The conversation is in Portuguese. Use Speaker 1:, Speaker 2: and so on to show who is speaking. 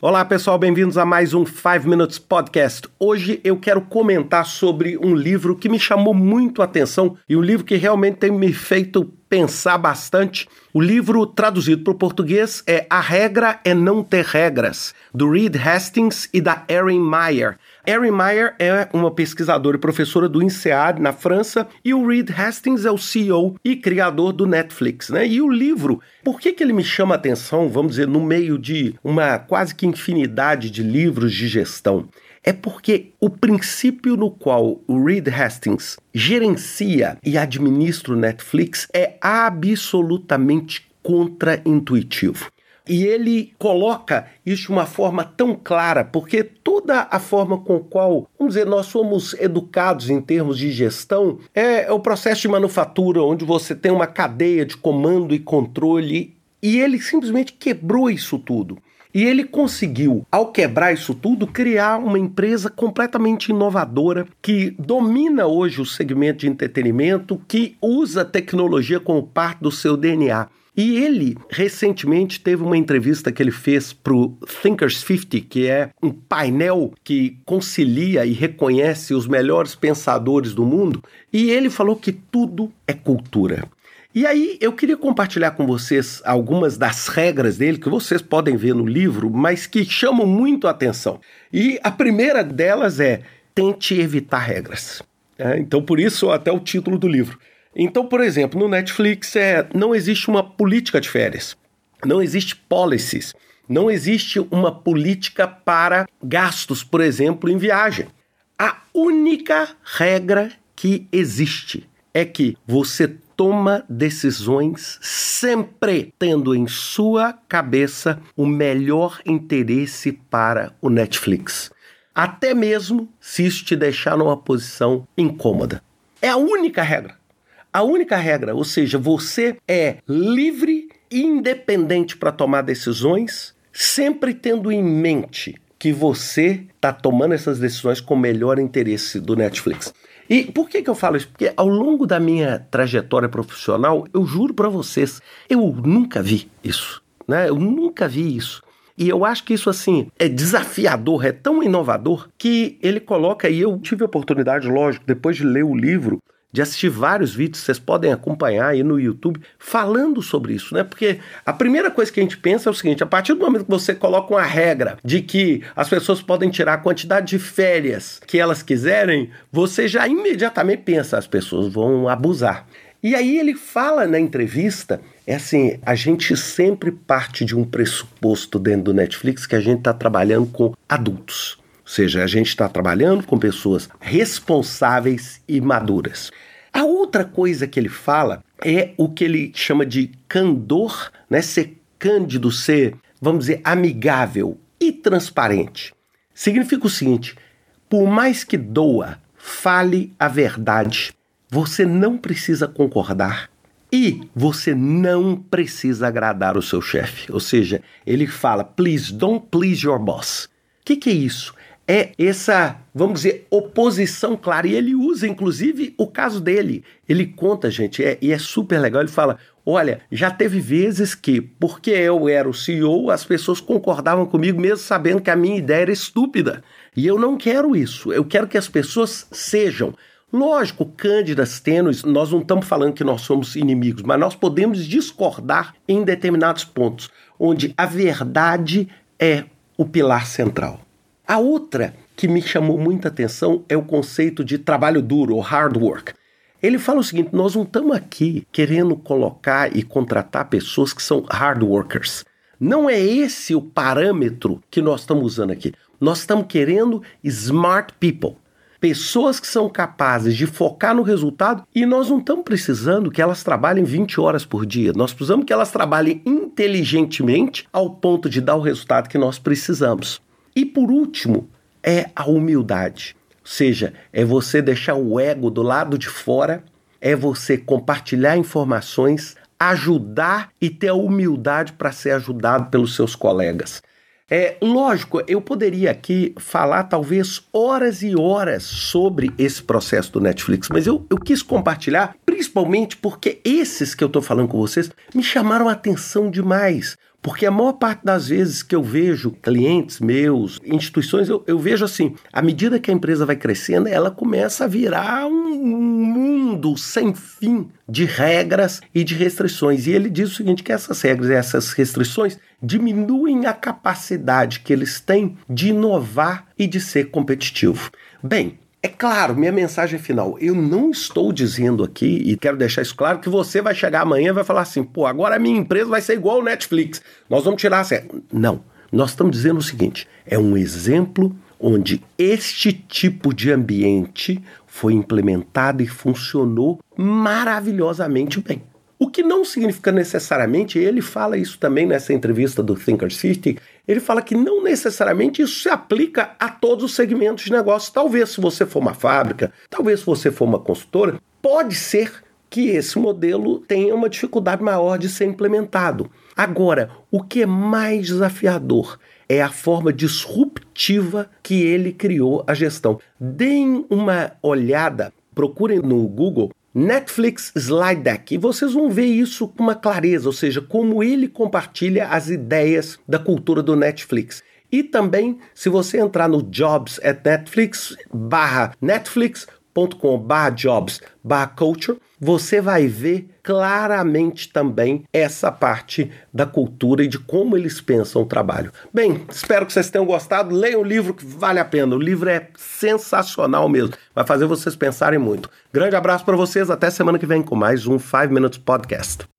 Speaker 1: Olá pessoal, bem-vindos a mais um 5 Minutes Podcast. Hoje eu quero comentar sobre um livro que me chamou muito a atenção e um livro que realmente tem me feito pensar bastante. O livro traduzido para o português é A Regra é Não Ter Regras, do Reed Hastings e da Erin Meyer. Erin Meyer é uma pesquisadora e professora do INSEAD na França e o Reed Hastings é o CEO e criador do Netflix, né? E o livro, por que, que ele me chama a atenção, vamos dizer, no meio de uma quase que infinidade de livros de gestão? é porque o princípio no qual o Reed Hastings gerencia e administra o Netflix é absolutamente contra-intuitivo. E ele coloca isso de uma forma tão clara, porque toda a forma com qual, vamos dizer, nós somos educados em termos de gestão é, é o processo de manufatura, onde você tem uma cadeia de comando e controle, e ele simplesmente quebrou isso tudo. E ele conseguiu, ao quebrar isso tudo, criar uma empresa completamente inovadora que domina hoje o segmento de entretenimento, que usa tecnologia como parte do seu DNA. E ele recentemente teve uma entrevista que ele fez para o Thinkers 50, que é um painel que concilia e reconhece os melhores pensadores do mundo, e ele falou que tudo é cultura. E aí eu queria compartilhar com vocês algumas das regras dele que vocês podem ver no livro, mas que chamam muito a atenção. E a primeira delas é tente evitar regras. É, então, por isso, até o título do livro. Então, por exemplo, no Netflix é, não existe uma política de férias, não existe policies, não existe uma política para gastos, por exemplo, em viagem. A única regra que existe é que você toma decisões sempre tendo em sua cabeça o melhor interesse para o Netflix. Até mesmo se isso te deixar numa posição incômoda. É a única regra. A única regra, ou seja, você é livre e independente para tomar decisões, sempre tendo em mente que você está tomando essas decisões com o melhor interesse do Netflix. E por que, que eu falo isso? Porque ao longo da minha trajetória profissional, eu juro para vocês, eu nunca vi isso. Né? Eu nunca vi isso. E eu acho que isso, assim, é desafiador, é tão inovador, que ele coloca, e eu tive a oportunidade, lógico, depois de ler o livro, de assistir vários vídeos, vocês podem acompanhar aí no YouTube, falando sobre isso, né? Porque a primeira coisa que a gente pensa é o seguinte: a partir do momento que você coloca uma regra de que as pessoas podem tirar a quantidade de férias que elas quiserem, você já imediatamente pensa, as pessoas vão abusar. E aí ele fala na entrevista, é assim, a gente sempre parte de um pressuposto dentro do Netflix que a gente está trabalhando com adultos. Ou seja, a gente está trabalhando com pessoas responsáveis e maduras. A outra coisa que ele fala é o que ele chama de candor, né? ser cândido, ser, vamos dizer, amigável e transparente. Significa o seguinte: por mais que doa, fale a verdade. Você não precisa concordar e você não precisa agradar o seu chefe. Ou seja, ele fala: please don't please your boss. O que, que é isso? É essa, vamos dizer, oposição clara. E ele usa, inclusive, o caso dele. Ele conta, gente, é, e é super legal. Ele fala: olha, já teve vezes que, porque eu era o CEO, as pessoas concordavam comigo, mesmo sabendo que a minha ideia era estúpida. E eu não quero isso. Eu quero que as pessoas sejam. Lógico, cândidas, tênues, nós não estamos falando que nós somos inimigos, mas nós podemos discordar em determinados pontos, onde a verdade é o pilar central. A outra que me chamou muita atenção é o conceito de trabalho duro, ou hard work. Ele fala o seguinte: nós não estamos aqui querendo colocar e contratar pessoas que são hard workers. Não é esse o parâmetro que nós estamos usando aqui. Nós estamos querendo smart people. Pessoas que são capazes de focar no resultado e nós não estamos precisando que elas trabalhem 20 horas por dia. Nós precisamos que elas trabalhem inteligentemente ao ponto de dar o resultado que nós precisamos. E por último, é a humildade. Ou seja, é você deixar o ego do lado de fora, é você compartilhar informações, ajudar e ter a humildade para ser ajudado pelos seus colegas. É lógico, eu poderia aqui falar talvez horas e horas sobre esse processo do Netflix, mas eu, eu quis compartilhar principalmente porque esses que eu estou falando com vocês me chamaram a atenção demais. Porque a maior parte das vezes que eu vejo clientes meus, instituições, eu, eu vejo assim: à medida que a empresa vai crescendo, ela começa a virar um mundo sem fim de regras e de restrições. E ele diz o seguinte: que essas regras e essas restrições diminuem a capacidade que eles têm de inovar e de ser competitivo. Bem, é claro, minha mensagem final. Eu não estou dizendo aqui, e quero deixar isso claro, que você vai chegar amanhã e vai falar assim: pô, agora a minha empresa vai ser igual ao Netflix. Nós vamos tirar a série. Não. Nós estamos dizendo o seguinte: é um exemplo onde este tipo de ambiente foi implementado e funcionou maravilhosamente bem. O que não significa necessariamente, ele fala isso também nessa entrevista do Thinker City, ele fala que não necessariamente isso se aplica a todos os segmentos de negócio. Talvez se você for uma fábrica, talvez se você for uma consultora, pode ser que esse modelo tenha uma dificuldade maior de ser implementado. Agora, o que é mais desafiador é a forma disruptiva que ele criou a gestão. Deem uma olhada, procurem no Google Netflix Slide Deck e vocês vão ver isso com uma clareza, ou seja, como ele compartilha as ideias da cultura do Netflix. E também, se você entrar no Jobs at Netflix, barra netflix.com barra jobs barra culture, você vai ver claramente também essa parte da cultura e de como eles pensam o trabalho. Bem, espero que vocês tenham gostado. Leiam o livro que vale a pena. O livro é sensacional mesmo. Vai fazer vocês pensarem muito. Grande abraço para vocês. Até semana que vem com mais um 5 Minutes Podcast.